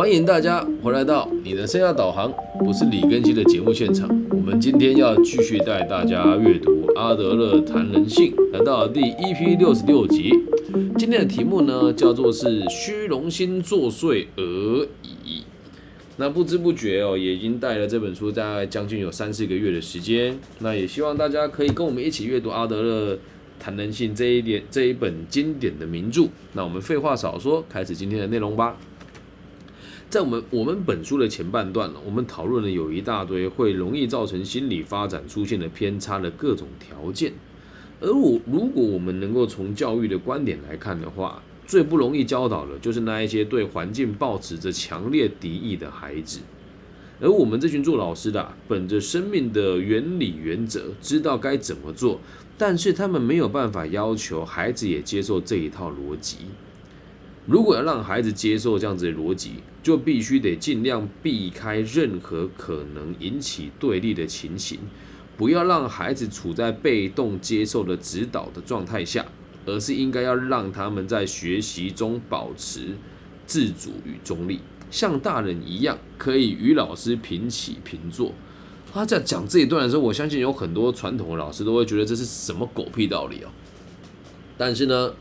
欢迎大家回来到你的生涯导航，不是李根熙的节目现场。我们今天要继续带大家阅读阿德勒谈人性，来到第一批六十六集。今天的题目呢，叫做是虚荣心作祟而已。那不知不觉哦，也已经带了这本书大概将近有三四个月的时间。那也希望大家可以跟我们一起阅读阿德勒谈人性这一点这一本经典的名著。那我们废话少说，开始今天的内容吧。在我们我们本书的前半段，我们讨论了有一大堆会容易造成心理发展出现的偏差的各种条件，而我如果我们能够从教育的观点来看的话，最不容易教导的就是那一些对环境抱持着强烈敌意的孩子，而我们这群做老师的，本着生命的原理原则，知道该怎么做，但是他们没有办法要求孩子也接受这一套逻辑。如果要让孩子接受这样子的逻辑，就必须得尽量避开任何可能引起对立的情形，不要让孩子处在被动接受的指导的状态下，而是应该要让他们在学习中保持自主与中立，像大人一样，可以与老师平起平坐。他在讲这一段的时候，我相信有很多传统的老师都会觉得这是什么狗屁道理哦。但是呢？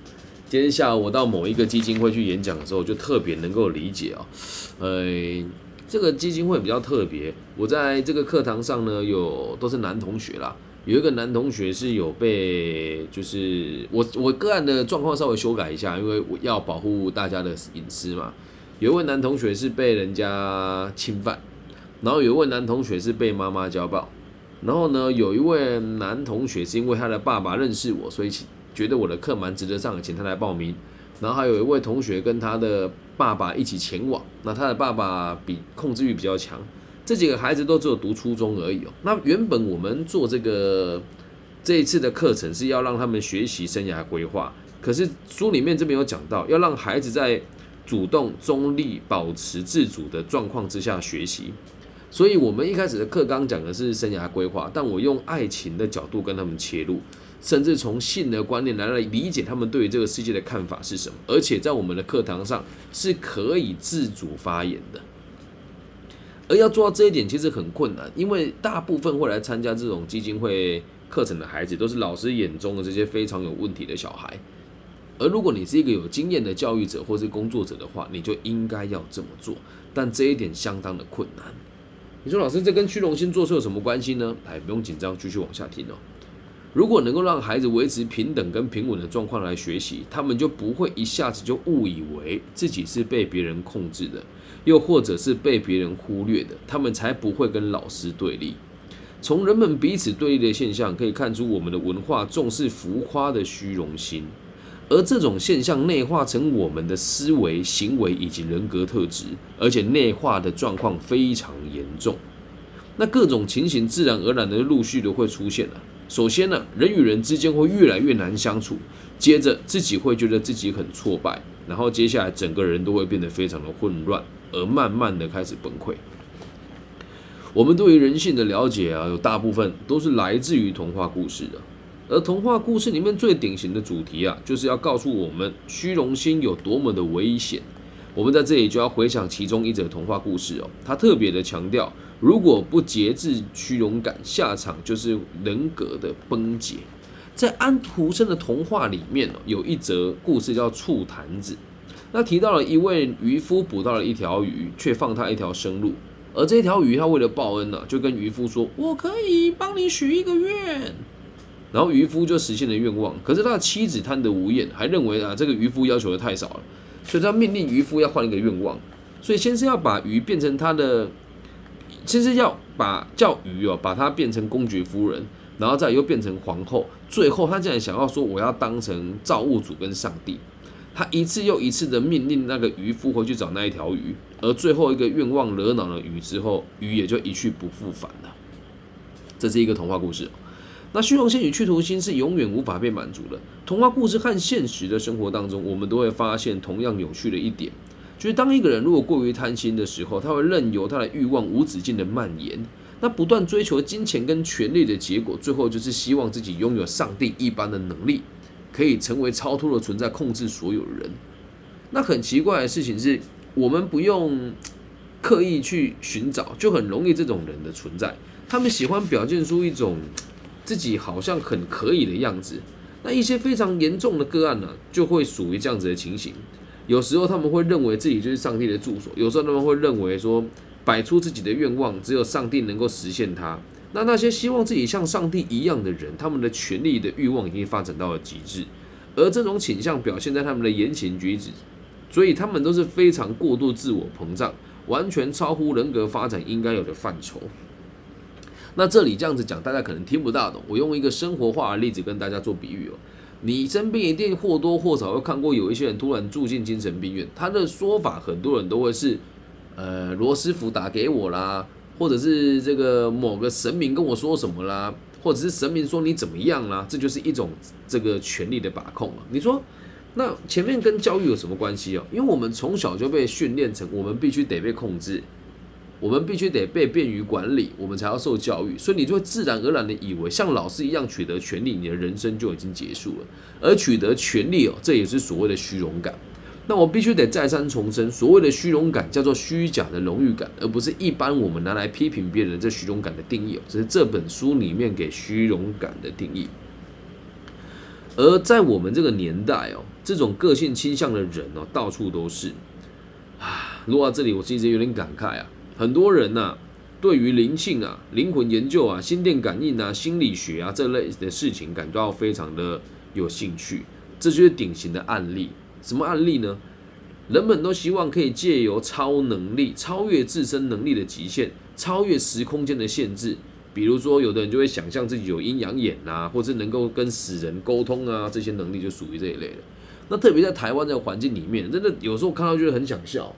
今天下午我到某一个基金会去演讲的时候，就特别能够理解啊，呃，这个基金会比较特别。我在这个课堂上呢，有都是男同学啦，有一个男同学是有被，就是我我个案的状况稍微修改一下，因为我要保护大家的隐私嘛。有一位男同学是被人家侵犯，然后有一位男同学是被妈妈家暴，然后呢，有一位男同学是因为他的爸爸认识我，所以请。觉得我的课蛮值得上，请他来报名。然后还有一位同学跟他的爸爸一起前往，那他的爸爸比控制欲比较强。这几个孩子都只有读初中而已哦。那原本我们做这个这一次的课程是要让他们学习生涯规划，可是书里面这边有讲到，要让孩子在主动、中立、保持自主的状况之下学习。所以我们一开始的课纲讲的是生涯规划，但我用爱情的角度跟他们切入。甚至从性的观念来来理解他们对于这个世界的看法是什么，而且在我们的课堂上是可以自主发言的。而要做到这一点其实很困难，因为大部分会来参加这种基金会课程的孩子都是老师眼中的这些非常有问题的小孩。而如果你是一个有经验的教育者或是工作者的话，你就应该要这么做。但这一点相当的困难。你说老师，这跟虚荣心做错有什么关系呢？哎，不用紧张，继续往下听哦。如果能够让孩子维持平等跟平稳的状况来学习，他们就不会一下子就误以为自己是被别人控制的，又或者是被别人忽略的，他们才不会跟老师对立。从人们彼此对立的现象可以看出，我们的文化重视浮夸的虚荣心，而这种现象内化成我们的思维、行为以及人格特质，而且内化的状况非常严重。那各种情形自然而然的陆续的会出现了。首先呢，人与人之间会越来越难相处，接着自己会觉得自己很挫败，然后接下来整个人都会变得非常的混乱，而慢慢的开始崩溃。我们对于人性的了解啊，有大部分都是来自于童话故事的，而童话故事里面最典型的主题啊，就是要告诉我们虚荣心有多么的危险。我们在这里就要回想其中一则童话故事哦，他特别的强调。如果不节制虚荣感，下场就是人格的崩解。在安徒生的童话里面有一则故事叫《醋坛子》，那提到了一位渔夫捕到了一条鱼，却放他一条生路。而这条鱼，他为了报恩呢，就跟渔夫说：“我可以帮你许一个愿。”然后渔夫就实现了愿望。可是他的妻子贪得无厌，还认为啊，这个渔夫要求的太少了，所以他命令渔夫要换一个愿望。所以先是要把鱼变成他的。先是要把叫鱼哦，把它变成公爵夫人，然后再又变成皇后，最后他竟然想要说我要当成造物主跟上帝，他一次又一次的命令那个渔夫回去找那一条鱼，而最后一个愿望惹恼了鱼之后，鱼也就一去不复返了。这是一个童话故事。那虚荣心与企图心是永远无法被满足的。童话故事和现实的生活当中，我们都会发现同样有趣的一点。就是当一个人如果过于贪心的时候，他会任由他的欲望无止境的蔓延。那不断追求金钱跟权力的结果，最后就是希望自己拥有上帝一般的能力，可以成为超脱的存在，控制所有人。那很奇怪的事情是，我们不用刻意去寻找，就很容易这种人的存在。他们喜欢表现出一种自己好像很可以的样子。那一些非常严重的个案呢，就会属于这样子的情形。有时候他们会认为自己就是上帝的住所，有时候他们会认为说，摆出自己的愿望，只有上帝能够实现它。那那些希望自己像上帝一样的人，他们的权力的欲望已经发展到了极致，而这种倾向表现在他们的言行举止，所以他们都是非常过度自我膨胀，完全超乎人格发展应该有的范畴。那这里这样子讲，大家可能听不大懂。我用一个生活化的例子跟大家做比喻哦。你身边一定或多或少会看过有一些人突然住进精神病院，他的说法很多人都会是，呃，罗斯福打给我啦，或者是这个某个神明跟我说什么啦，或者是神明说你怎么样啦，这就是一种这个权力的把控啊。你说，那前面跟教育有什么关系哦？因为我们从小就被训练成，我们必须得被控制。我们必须得被便于管理，我们才要受教育，所以你就会自然而然的以为像老师一样取得权利，你的人生就已经结束了。而取得权利哦，这也是所谓的虚荣感。那我必须得再三重申，所谓的虚荣感叫做虚假的荣誉感，而不是一般我们拿来批评别人这虚荣感的定义哦，这是这本书里面给虚荣感的定义。而在我们这个年代哦，这种个性倾向的人哦，到处都是啊。录到这里，我其实有点感慨啊。很多人呐，对于灵性啊、灵魂研究啊、心电感应啊、心理学啊这类的事情感到非常的有兴趣，这就是典型的案例。什么案例呢？人们都希望可以借由超能力超越自身能力的极限，超越时空间的限制。比如说，有的人就会想象自己有阴阳眼啊，或者能够跟死人沟通啊，这些能力就属于这一类的。那特别在台湾这个环境里面，真的有时候看到就是很想笑。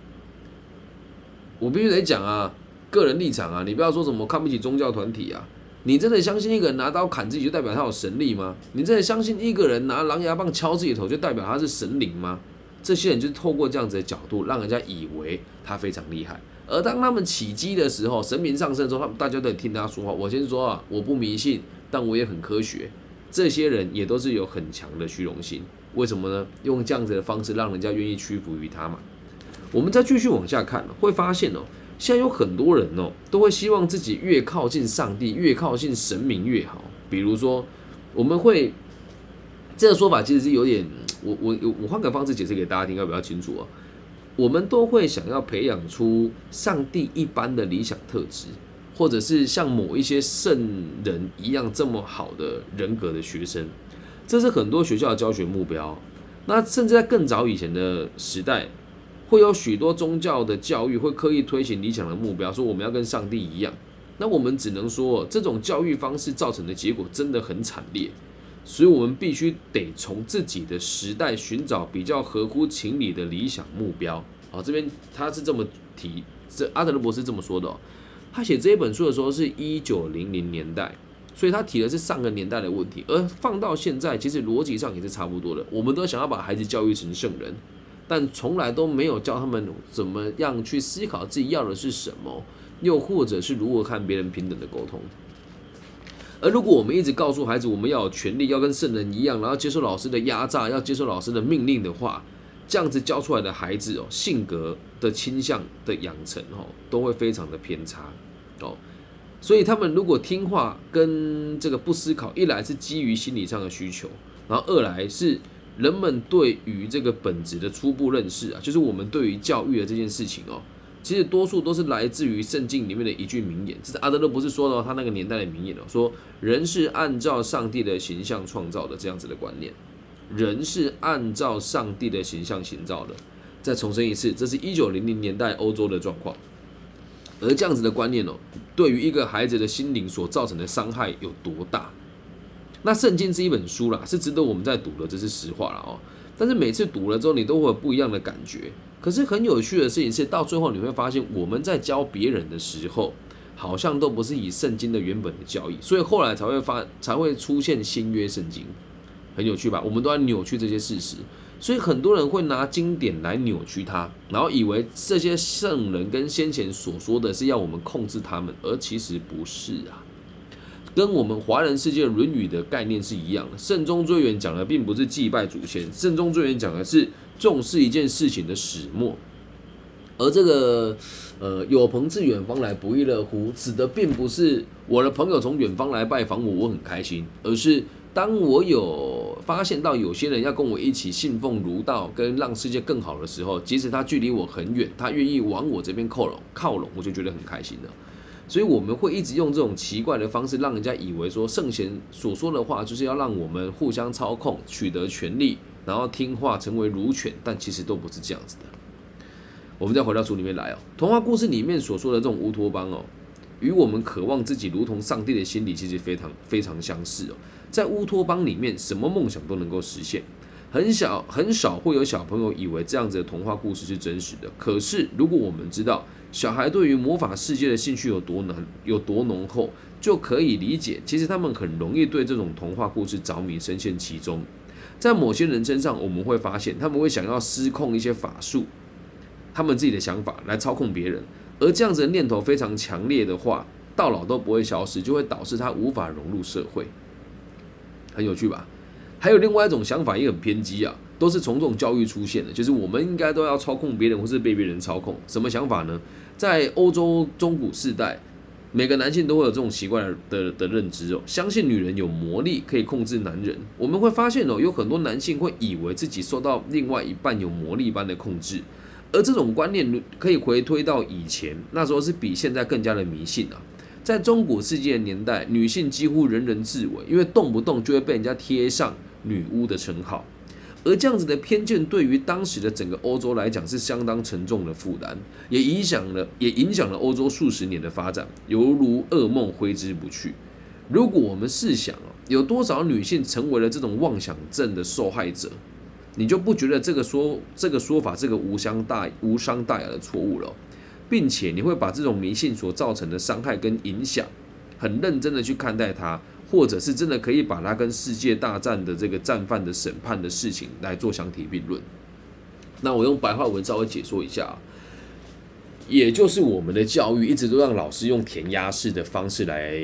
我必须得讲啊，个人立场啊，你不要说什么看不起宗教团体啊。你真的相信一个人拿刀砍自己就代表他有神力吗？你真的相信一个人拿狼牙棒敲自己头就代表他是神灵吗？这些人就是透过这样子的角度，让人家以为他非常厉害。而当他们起机的时候，神明上升的时候，他们大家都得听他说话。我先说啊，我不迷信，但我也很科学。这些人也都是有很强的虚荣心，为什么呢？用这样子的方式让人家愿意屈服于他嘛。我们再继续往下看，会发现哦，现在有很多人哦，都会希望自己越靠近上帝，越靠近神明越好。比如说，我们会这个说法其实是有点，我我我换个方式解释给大家听，要比较清楚哦。我们都会想要培养出上帝一般的理想特质，或者是像某一些圣人一样这么好的人格的学生，这是很多学校的教学目标。那甚至在更早以前的时代。会有许多宗教的教育会刻意推行理想的目标，说我们要跟上帝一样。那我们只能说，这种教育方式造成的结果真的很惨烈。所以，我们必须得从自己的时代寻找比较合乎情理的理想目标。好，这边他是这么提，这阿德勒博士这么说的。他写这一本书的时候是一九零零年代，所以他提的是上个年代的问题，而放到现在，其实逻辑上也是差不多的。我们都想要把孩子教育成圣人。但从来都没有教他们怎么样去思考自己要的是什么，又或者是如何看别人平等的沟通。而如果我们一直告诉孩子我们要有权利，要跟圣人一样，然后接受老师的压榨，要接受老师的命令的话，这样子教出来的孩子哦，性格的倾向的养成哦，都会非常的偏差哦。所以他们如果听话跟这个不思考，一来是基于心理上的需求，然后二来是。人们对于这个本质的初步认识啊，就是我们对于教育的这件事情哦，其实多数都是来自于圣经里面的一句名言。这是阿德勒不是说的，他那个年代的名言哦，说人是按照上帝的形象创造的这样子的观念，人是按照上帝的形象形造的。再重申一次，这是一九零零年代欧洲的状况，而这样子的观念哦，对于一个孩子的心灵所造成的伤害有多大？那圣经是一本书啦，是值得我们在读的，这是实话了哦。但是每次读了之后，你都会有不一样的感觉。可是很有趣的事情是，到最后你会发现，我们在教别人的时候，好像都不是以圣经的原本的教义，所以后来才会发，才会出现新约圣经，很有趣吧？我们都在扭曲这些事实，所以很多人会拿经典来扭曲它，然后以为这些圣人跟先前所说的是要我们控制他们，而其实不是啊。跟我们华人世界《论语》的概念是一样的。慎终追远讲的并不是祭拜祖先，慎终追远讲的是重视一件事情的始末。而这个呃，有朋自远方来，不亦乐乎，指的并不是我的朋友从远方来拜访我，我很开心，而是当我有发现到有些人要跟我一起信奉儒道，跟让世界更好的时候，即使他距离我很远，他愿意往我这边靠拢，靠拢，我就觉得很开心了。所以我们会一直用这种奇怪的方式，让人家以为说圣贤所说的话就是要让我们互相操控，取得权利，然后听话成为儒犬，但其实都不是这样子的。我们再回到书里面来哦，童话故事里面所说的这种乌托邦哦，与我们渴望自己如同上帝的心理其实非常非常相似哦。在乌托邦里面，什么梦想都能够实现，很小很少会有小朋友以为这样子的童话故事是真实的。可是如果我们知道小孩对于魔法世界的兴趣有多难有多浓厚，就可以理解，其实他们很容易对这种童话故事着迷，深陷其中。在某些人身上，我们会发现他们会想要失控一些法术。他们自己的想法来操控别人，而这样子的念头非常强烈的话，到老都不会消失，就会导致他无法融入社会。很有趣吧？还有另外一种想法也很偏激啊，都是从这种教育出现的，就是我们应该都要操控别人，或是被别人操控。什么想法呢？在欧洲中古世代，每个男性都会有这种奇怪的的认知哦，相信女人有魔力可以控制男人。我们会发现哦，有很多男性会以为自己受到另外一半有魔力般的控制。而这种观念可以回推到以前，那时候是比现在更加的迷信啊。在中古世界的年代，女性几乎人人自危，因为动不动就会被人家贴上女巫的称号。而这样子的偏见，对于当时的整个欧洲来讲是相当沉重的负担，也影响了也影响了欧洲数十年的发展，犹如噩梦挥之不去。如果我们试想哦，有多少女性成为了这种妄想症的受害者？你就不觉得这个说这个说法这个无伤大无伤大雅的错误了，并且你会把这种迷信所造成的伤害跟影响，很认真的去看待它，或者是真的可以把它跟世界大战的这个战犯的审判的事情来做相提并论。那我用白话文稍微解说一下，也就是我们的教育一直都让老师用填鸭式的方式来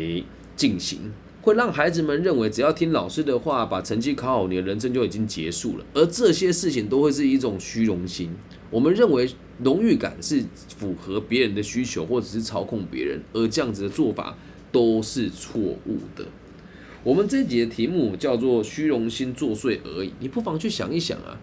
进行。会让孩子们认为，只要听老师的话，把成绩考好，你的人生就已经结束了。而这些事情都会是一种虚荣心。我们认为荣誉感是符合别人的需求，或者是操控别人，而这样子的做法都是错误的。我们这节题目叫做“虚荣心作祟”而已。你不妨去想一想啊，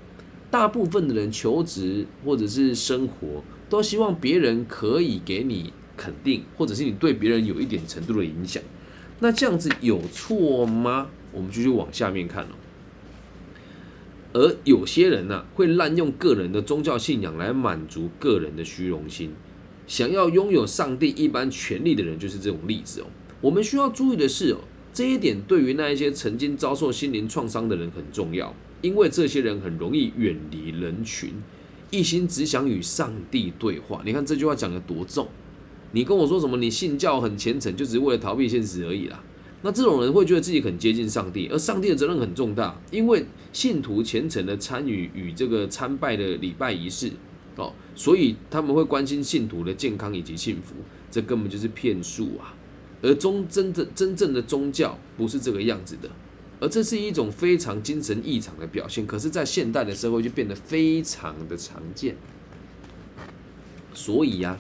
大部分的人求职或者是生活，都希望别人可以给你肯定，或者是你对别人有一点程度的影响。那这样子有错吗？我们继续往下面看哦。而有些人呢，会滥用个人的宗教信仰来满足个人的虚荣心，想要拥有上帝一般权利的人就是这种例子哦。我们需要注意的是哦，这一点对于那一些曾经遭受心灵创伤的人很重要，因为这些人很容易远离人群，一心只想与上帝对话。你看这句话讲的多重。你跟我说什么？你信教很虔诚，就只是为了逃避现实而已啦。那这种人会觉得自己很接近上帝，而上帝的责任很重大，因为信徒虔诚的参与与这个参拜的礼拜仪式哦，所以他们会关心信徒的健康以及幸福。这根本就是骗术啊！而宗真的真正的宗教不是这个样子的，而这是一种非常精神异常的表现。可是，在现代的社会就变得非常的常见。所以呀。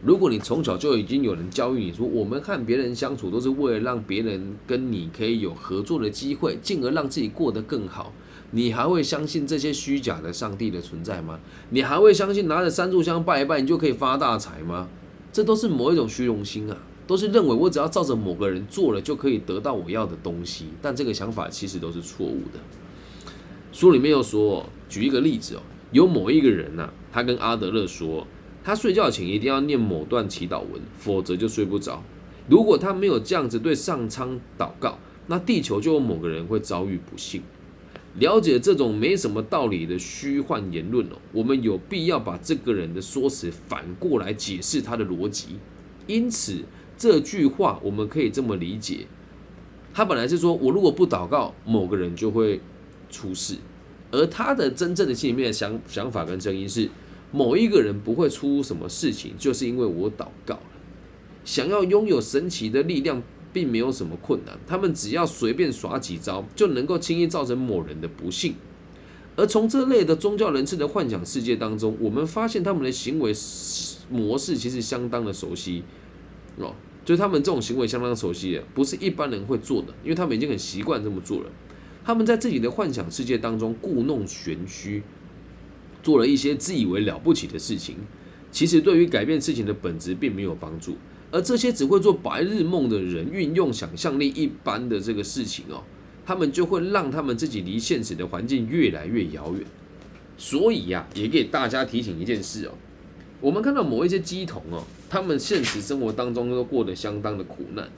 如果你从小就已经有人教育你说，我们和别人相处都是为了让别人跟你可以有合作的机会，进而让自己过得更好，你还会相信这些虚假的上帝的存在吗？你还会相信拿着三炷香拜一拜你就可以发大财吗？这都是某一种虚荣心啊，都是认为我只要照着某个人做了就可以得到我要的东西，但这个想法其实都是错误的。书里面又说，举一个例子哦，有某一个人呐，他跟阿德勒说。他睡觉前一定要念某段祈祷文，否则就睡不着。如果他没有这样子对上苍祷告，那地球就有某个人会遭遇不幸。了解这种没什么道理的虚幻言论哦，我们有必要把这个人的说辞反过来解释他的逻辑。因此，这句话我们可以这么理解：他本来是说我如果不祷告，某个人就会出事，而他的真正的心里面的想想法跟声音是。某一个人不会出什么事情，就是因为我祷告了。想要拥有神奇的力量，并没有什么困难。他们只要随便耍几招，就能够轻易造成某人的不幸。而从这类的宗教人士的幻想世界当中，我们发现他们的行为模式其实相当的熟悉哦，就是他们这种行为相当熟悉，不是一般人会做的，因为他们已经很习惯这么做了。他们在自己的幻想世界当中故弄玄虚，做了一些自以为了不起的事情，其实对于改变事情的本质并没有帮助。而这些只会做白日梦的人，运用想象力一般的这个事情哦。他们就会让他们自己离现实的环境越来越遥远，所以呀，也给大家提醒一件事哦。我们看到某一些鸡童哦，他们现实生活当中都过得相当的苦难，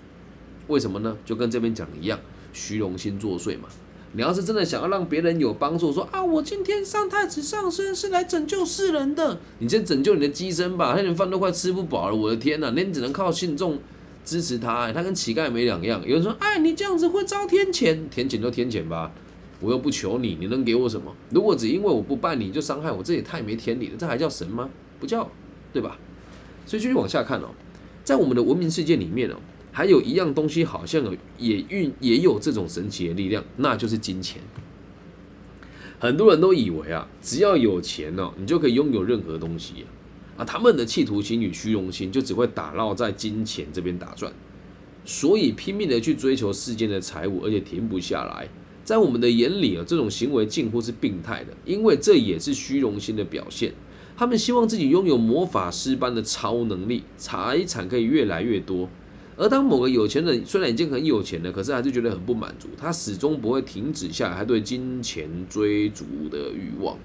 为什么呢？就跟这边讲的一样，虚荣心作祟嘛。你要是真的想要让别人有帮助，说啊，我今天上太子上身是来拯救世人的，你先拯救你的鸡身吧，他连饭都快吃不饱了，我的天哪，那你只能靠信众。支持他，他跟乞丐没两样。有人说：“哎，你这样子会遭天谴，天谴就天谴吧，我又不求你，你能给我什么？如果只因为我不拜你就伤害我，这也太没天理了，这还叫神吗？不叫，对吧？”所以继续往下看哦，在我们的文明世界里面哦，还有一样东西好像也运也有这种神奇的力量，那就是金钱。很多人都以为啊，只要有钱哦，你就可以拥有任何东西。啊，他们的企图心与虚荣心就只会打绕在金钱这边打转，所以拼命的去追求世间的财物，而且停不下来。在我们的眼里啊，这种行为近乎是病态的，因为这也是虚荣心的表现。他们希望自己拥有魔法师般的超能力，财产可以越来越多。而当某个有钱人虽然已经很有钱了，可是还是觉得很不满足，他始终不会停止下来他对金钱追逐的欲望。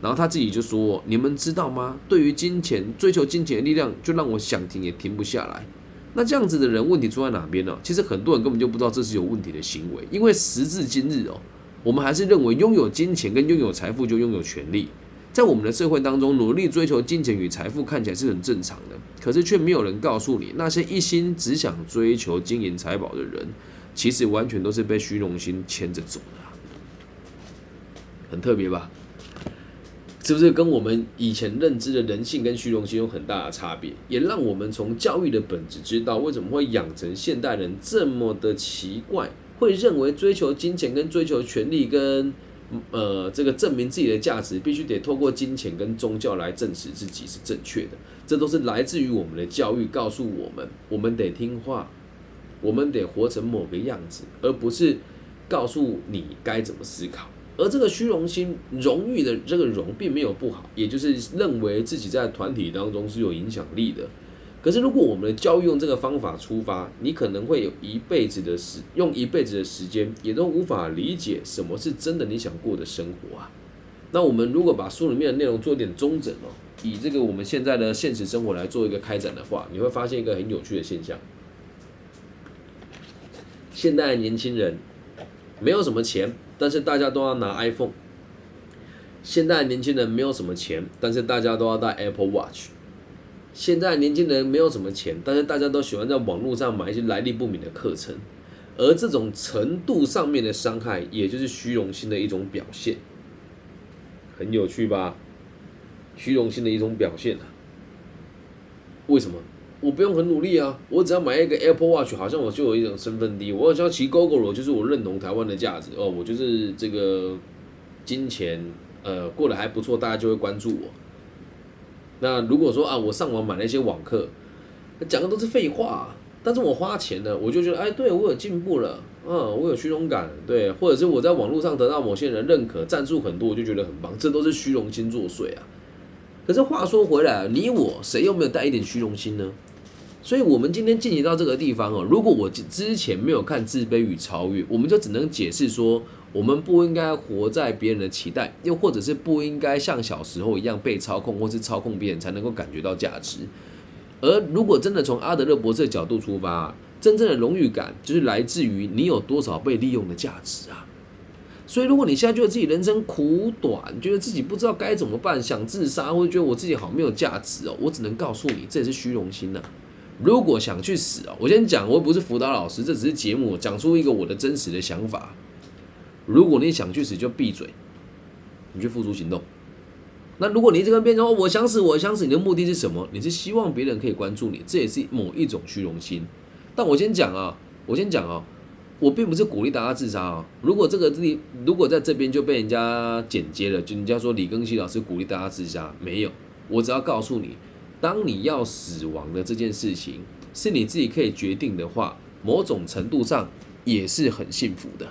然后他自己就说：“你们知道吗？对于金钱追求金钱的力量，就让我想停也停不下来。那这样子的人，问题出在哪边呢？其实很多人根本就不知道这是有问题的行为，因为时至今日哦，我们还是认为拥有金钱跟拥有财富就拥有权利。在我们的社会当中，努力追求金钱与财富看起来是很正常的，可是却没有人告诉你，那些一心只想追求金银财宝的人，其实完全都是被虚荣心牵着走的，很特别吧？”是不是跟我们以前认知的人性跟虚荣心有很大的差别？也让我们从教育的本质知道，为什么会养成现代人这么的奇怪，会认为追求金钱跟追求权力跟呃这个证明自己的价值，必须得透过金钱跟宗教来证实自己是正确的。这都是来自于我们的教育告诉我们，我们得听话，我们得活成某个样子，而不是告诉你该怎么思考。而这个虚荣心、荣誉的这个荣，并没有不好，也就是认为自己在团体当中是有影响力的。可是，如果我们的教育用这个方法出发，你可能会有一辈子的时，用一辈子的时间，也都无法理解什么是真的你想过的生活啊。那我们如果把书里面的内容做点中整哦，以这个我们现在的现实生活来做一个开展的话，你会发现一个很有趣的现象：现代年轻人没有什么钱。但是大家都要拿 iPhone。现在年轻人没有什么钱，但是大家都要戴 Apple Watch。现在年轻人没有什么钱，但是大家都喜欢在网络上买一些来历不明的课程。而这种程度上面的伤害，也就是虚荣心的一种表现。很有趣吧？虚荣心的一种表现啊。为什么？我不用很努力啊，我只要买一个 Apple Watch，好像我就有一种身份低。我只要骑 GoGo 就是我认同台湾的价值哦，我就是这个金钱呃过得还不错，大家就会关注我。那如果说啊，我上网买了一些网课，讲的都是废话，但是我花钱了，我就觉得哎，对我有进步了，嗯，我有虚荣感，对，或者是我在网络上得到某些人认可，赞助很多，我就觉得很棒，这都是虚荣心作祟啊。可是话说回来，你我谁又没有带一点虚荣心呢？所以，我们今天进行到这个地方哦。如果我之前没有看《自卑与超越》，我们就只能解释说，我们不应该活在别人的期待，又或者是不应该像小时候一样被操控，或是操控别人才能够感觉到价值。而如果真的从阿德勒博士的角度出发，真正的荣誉感就是来自于你有多少被利用的价值啊。所以，如果你现在觉得自己人生苦短，觉得自己不知道该怎么办，想自杀，或者觉得我自己好没有价值哦，我只能告诉你，这也是虚荣心呐。如果想去死哦，我先讲，我不是辅导老师，这只是节目，讲出一个我的真实的想法。如果你想去死，就闭嘴，你去付诸行动。那如果你这个变成我想死，我想死，你的目的是什么？你是希望别人可以关注你，这也是某一种虚荣心。但我先讲啊，我先讲啊，我并不是鼓励大家自杀啊。如果这个地，如果在这边就被人家剪接了，就人家说李庚希老师鼓励大家自杀，没有。我只要告诉你，当你要死亡的这件事情是你自己可以决定的话，某种程度上也是很幸福的。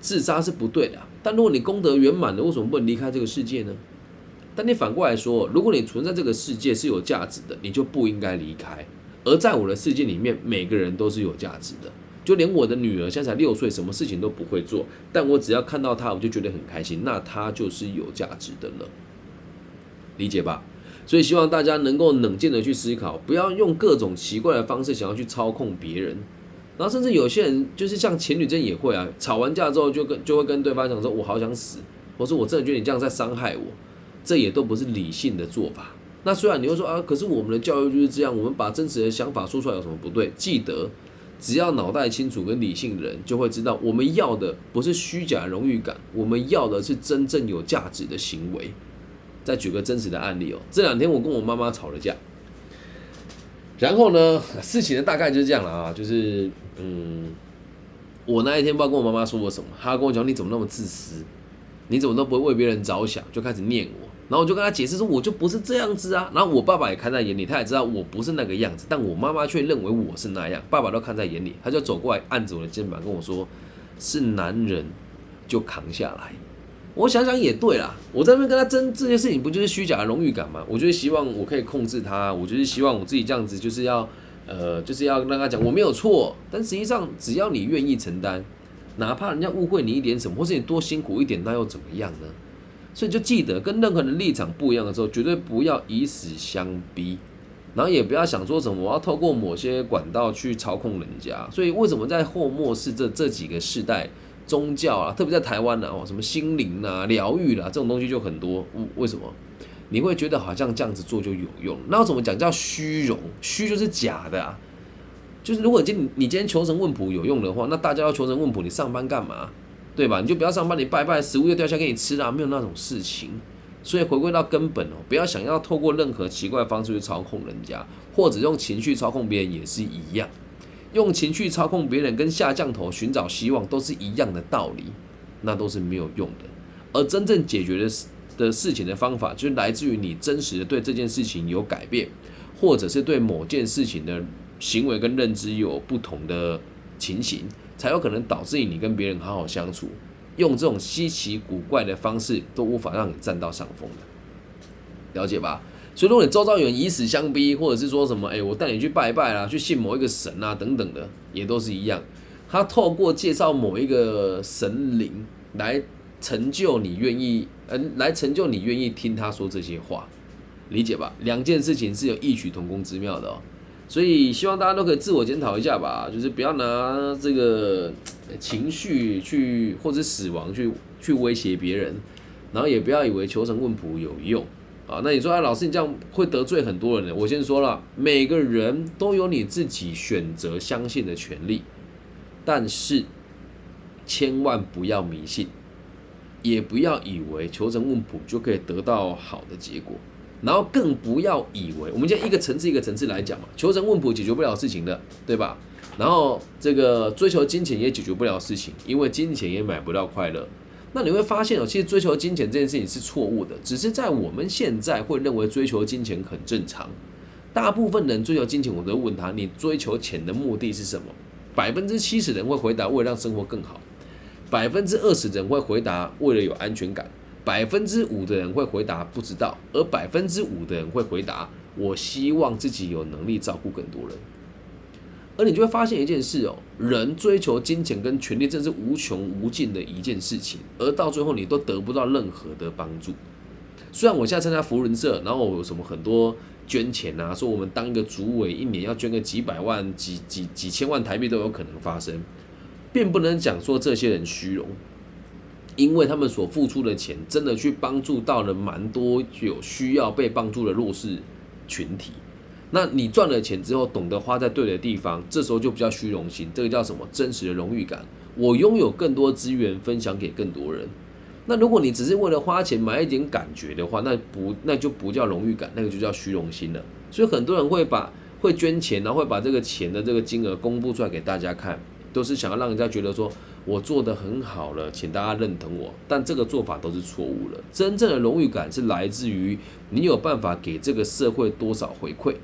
自杀是不对的，但如果你功德圆满了，为什么不离开这个世界呢？但你反过来说，如果你存在这个世界是有价值的，你就不应该离开。而在我的世界里面，每个人都是有价值的，就连我的女儿现在才六岁，什么事情都不会做，但我只要看到她，我就觉得很开心，那她就是有价值的了，理解吧？所以希望大家能够冷静的去思考，不要用各种奇怪的方式想要去操控别人。然后甚至有些人就是像前女真也会啊，吵完架之后就跟就会跟对方讲说，我好想死，我说我真的觉得你这样在伤害我，这也都不是理性的做法。那虽然你会说啊，可是我们的教育就是这样，我们把真实的想法说出来有什么不对？记得，只要脑袋清楚跟理性的人就会知道，我们要的不是虚假荣誉感，我们要的是真正有价值的行为。再举个真实的案例哦，这两天我跟我妈妈吵了架。然后呢，事情的大概就是这样了啊，就是嗯，我那一天不知道跟我妈妈说过什么，她跟我讲你怎么那么自私，你怎么都不会为别人着想，就开始念我。然后我就跟她解释说，我就不是这样子啊。然后我爸爸也看在眼里，他也知道我不是那个样子，但我妈妈却认为我是那样，爸爸都看在眼里，他就走过来按着我的肩膀跟我说，是男人就扛下来。我想想也对啦，我在那边跟他争这件事情，不就是虚假的荣誉感吗？我就是希望我可以控制他，我就是希望我自己这样子，就是要，呃，就是要让他讲我没有错。但实际上，只要你愿意承担，哪怕人家误会你一点什么，或是你多辛苦一点，那又怎么样呢？所以就记得，跟任何人立场不一样的时候，绝对不要以死相逼，然后也不要想说什么我要透过某些管道去操控人家。所以为什么在后末世这这几个世代？宗教啊，特别在台湾呢，哦，什么心灵啊、疗愈啦，这种东西就很多。为什么？你会觉得好像这样子做就有用？那怎么讲叫虚荣？虚就是假的啊。就是如果今你今天求神问卜有用的话，那大家要求神问卜，你上班干嘛？对吧？你就不要上班，你拜拜，食物又掉下给你吃啦，没有那种事情。所以回归到根本哦，不要想要透过任何奇怪的方式去操控人家，或者用情绪操控别人也是一样。用情绪操控别人，跟下降头寻找希望都是一样的道理，那都是没有用的。而真正解决的是的事情的方法，就是来自于你真实的对这件事情有改变，或者是对某件事情的行为跟认知有不同的情形，才有可能导致你跟别人好好相处。用这种稀奇古怪的方式，都无法让你占到上风的，了解吧？所以，如果你周遭有人以死相逼，或者是说什么，哎，我带你去拜拜啦，去信某一个神啊，等等的，也都是一样。他透过介绍某一个神灵来成就你愿意，嗯，来成就你愿意听他说这些话，理解吧？两件事情是有异曲同工之妙的哦。所以，希望大家都可以自我检讨一下吧，就是不要拿这个情绪去或者死亡去去威胁别人，然后也不要以为求神问卜有用。啊，那你说，哎，老师，你这样会得罪很多人呢。我先说了，每个人都有你自己选择相信的权利，但是千万不要迷信，也不要以为求神问卜就可以得到好的结果，然后更不要以为我们现在一个层次一个层次来讲嘛，求神问卜解决不了事情的，对吧？然后这个追求金钱也解决不了事情，因为金钱也买不到快乐。那你会发现哦，其实追求金钱这件事情是错误的，只是在我们现在会认为追求金钱很正常。大部分人追求金钱，我都问他：你追求钱的目的是什么？百分之七十人会回答为了让生活更好，百分之二十人会回答为了有安全感，百分之五的人会回答不知道，而百分之五的人会回答我希望自己有能力照顾更多人。而你就会发现一件事哦，人追求金钱跟权力，真是无穷无尽的一件事情，而到最后你都得不到任何的帮助。虽然我现在参加福人社，然后有什么很多捐钱啊，说我们当一个主委，一年要捐个几百万、几几几千万台币都有可能发生，并不能讲说这些人虚荣，因为他们所付出的钱，真的去帮助到了蛮多有需要被帮助的弱势群体。那你赚了钱之后，懂得花在对的地方，这时候就比较虚荣心，这个叫什么？真实的荣誉感。我拥有更多资源，分享给更多人。那如果你只是为了花钱买一点感觉的话，那不那就不叫荣誉感，那个就叫虚荣心了。所以很多人会把会捐钱，然后会把这个钱的这个金额公布出来给大家看，都是想要让人家觉得说我做的很好了，请大家认同我。但这个做法都是错误了。真正的荣誉感是来自于你有办法给这个社会多少回馈，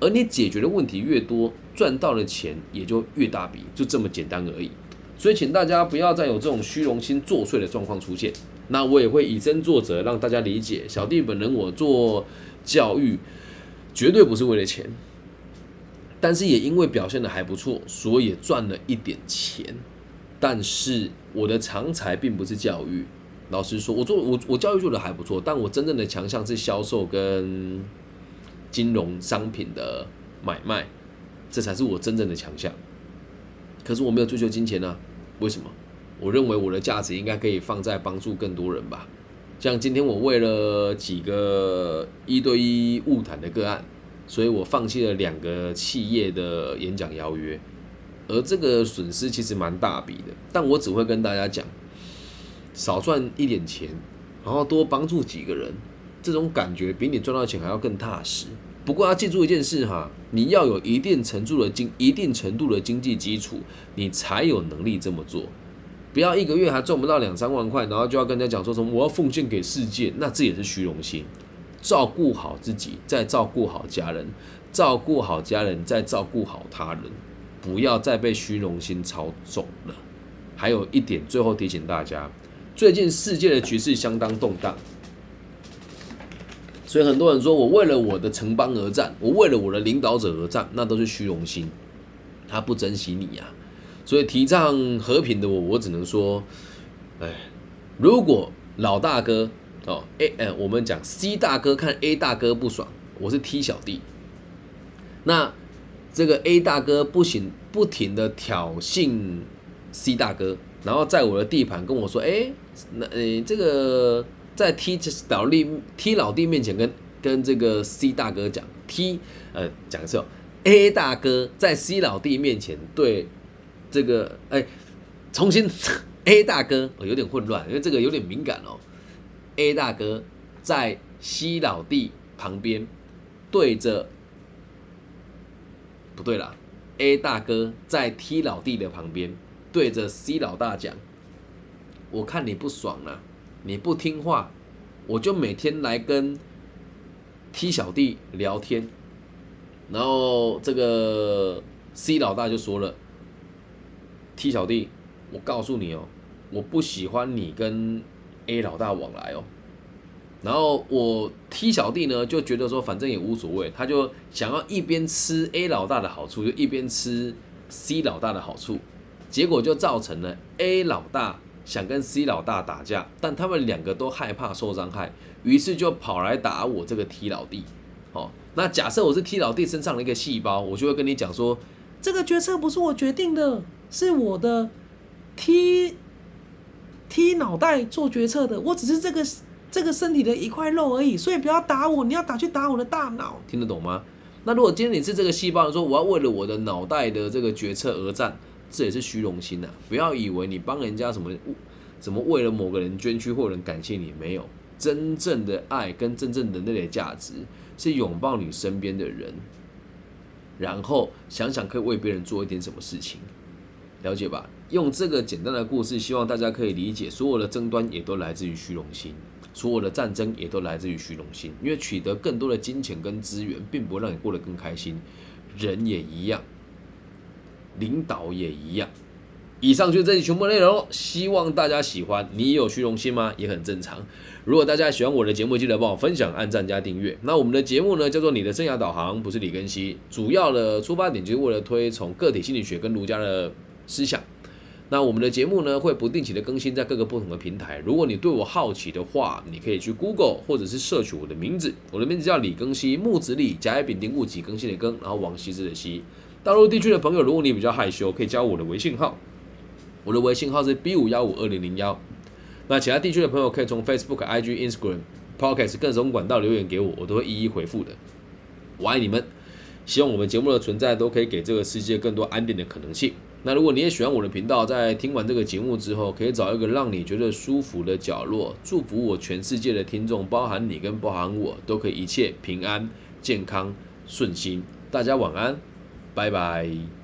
而你解决的问题越多，赚到的钱也就越大笔，就这么简单而已。所以，请大家不要再有这种虚荣心作祟的状况出现。那我也会以身作则，让大家理解，小弟本人我做教育绝对不是为了钱。但是也因为表现的还不错，所以赚了一点钱。但是我的长才并不是教育。老实说，我做我我教育做的还不错，但我真正的强项是销售跟金融商品的买卖，这才是我真正的强项。可是我没有追求金钱呢？为什么？我认为我的价值应该可以放在帮助更多人吧。像今天我为了几个一对一物谈的个案。所以我放弃了两个企业的演讲邀约，而这个损失其实蛮大笔的。但我只会跟大家讲，少赚一点钱，然后多帮助几个人，这种感觉比你赚到钱还要更踏实。不过要记住一件事哈，你要有一定程度的经一定程度的经济基础，你才有能力这么做。不要一个月还赚不到两三万块，然后就要跟人家讲说什么我要奉献给世界，那这也是虚荣心。照顾好自己，再照顾好家人；照顾好家人，再照顾好他人。不要再被虚荣心操纵了。还有一点，最后提醒大家：最近世界的局势相当动荡，所以很多人说我为了我的城邦而战，我为了我的领导者而战，那都是虚荣心。他不珍惜你呀。所以提倡和平的我，我只能说：哎，如果老大哥。哦，A，呃，我们讲 C 大哥看 A 大哥不爽，我是 T 小弟。那这个 A 大哥不行，不停的挑衅 C 大哥，然后在我的地盘跟我说，哎，那呃，这个在 T 老弟 T 老弟面前跟跟这个 C 大哥讲，T 呃讲的是 A 大哥在 C 老弟面前对这个哎，重新 A 大哥有点混乱，因为这个有点敏感哦。A 大哥在 C 老弟旁边对着，不对了。A 大哥在 T 老弟的旁边对着 C 老大讲：“我看你不爽了，你不听话，我就每天来跟 T 小弟聊天。”然后这个 C 老大就说了：“T 小弟，我告诉你哦，我不喜欢你跟。” A 老大往来哦，然后我 T 小弟呢就觉得说反正也无所谓，他就想要一边吃 A 老大的好处，就一边吃 C 老大的好处，结果就造成了 A 老大想跟 C 老大打架，但他们两个都害怕受伤害，于是就跑来打我这个 T 老弟。哦，那假设我是 T 老弟身上的一个细胞，我就会跟你讲说，这个决策不是我决定的，是我的 T。踢脑袋做决策的，我只是这个这个身体的一块肉而已，所以不要打我，你要打去打我的大脑，听得懂吗？那如果今天你是这个细胞，说我要为了我的脑袋的这个决策而战，这也是虚荣心呐！不要以为你帮人家什么，怎么为了某个人捐躯或人感谢你，没有真正的爱跟真正的那类价值，是拥抱你身边的人，然后想想可以为别人做一点什么事情。了解吧？用这个简单的故事，希望大家可以理解，所有的争端也都来自于虚荣心，所有的战争也都来自于虚荣心。因为取得更多的金钱跟资源，并不会让你过得更开心。人也一样，领导也一样。以上就是这里全部内容，希望大家喜欢。你有虚荣心吗？也很正常。如果大家喜欢我的节目，记得帮我分享、按赞加订阅。那我们的节目呢，叫做你的生涯导航，不是李根熙。主要的出发点就是为了推崇个体心理学跟儒家的。思想，那我们的节目呢会不定期的更新在各个不同的平台。如果你对我好奇的话，你可以去 Google 或者是摄取我的名字，我的名字叫李更新，木子李，甲乙丙丁戊己更新的更，然后王羲之的羲。大陆地区的朋友，如果你比较害羞，可以加我的微信号，我的微信号是 B 五幺五二零零幺。那其他地区的朋友可以从 Facebook、IG、Instagram、Podcast 各种管道留言给我，我都会一一回复的。我爱你们，希望我们节目的存在都可以给这个世界更多安定的可能性。那如果你也喜欢我的频道，在听完这个节目之后，可以找一个让你觉得舒服的角落，祝福我全世界的听众，包含你跟包含我，都可以一切平安、健康、顺心。大家晚安，拜拜。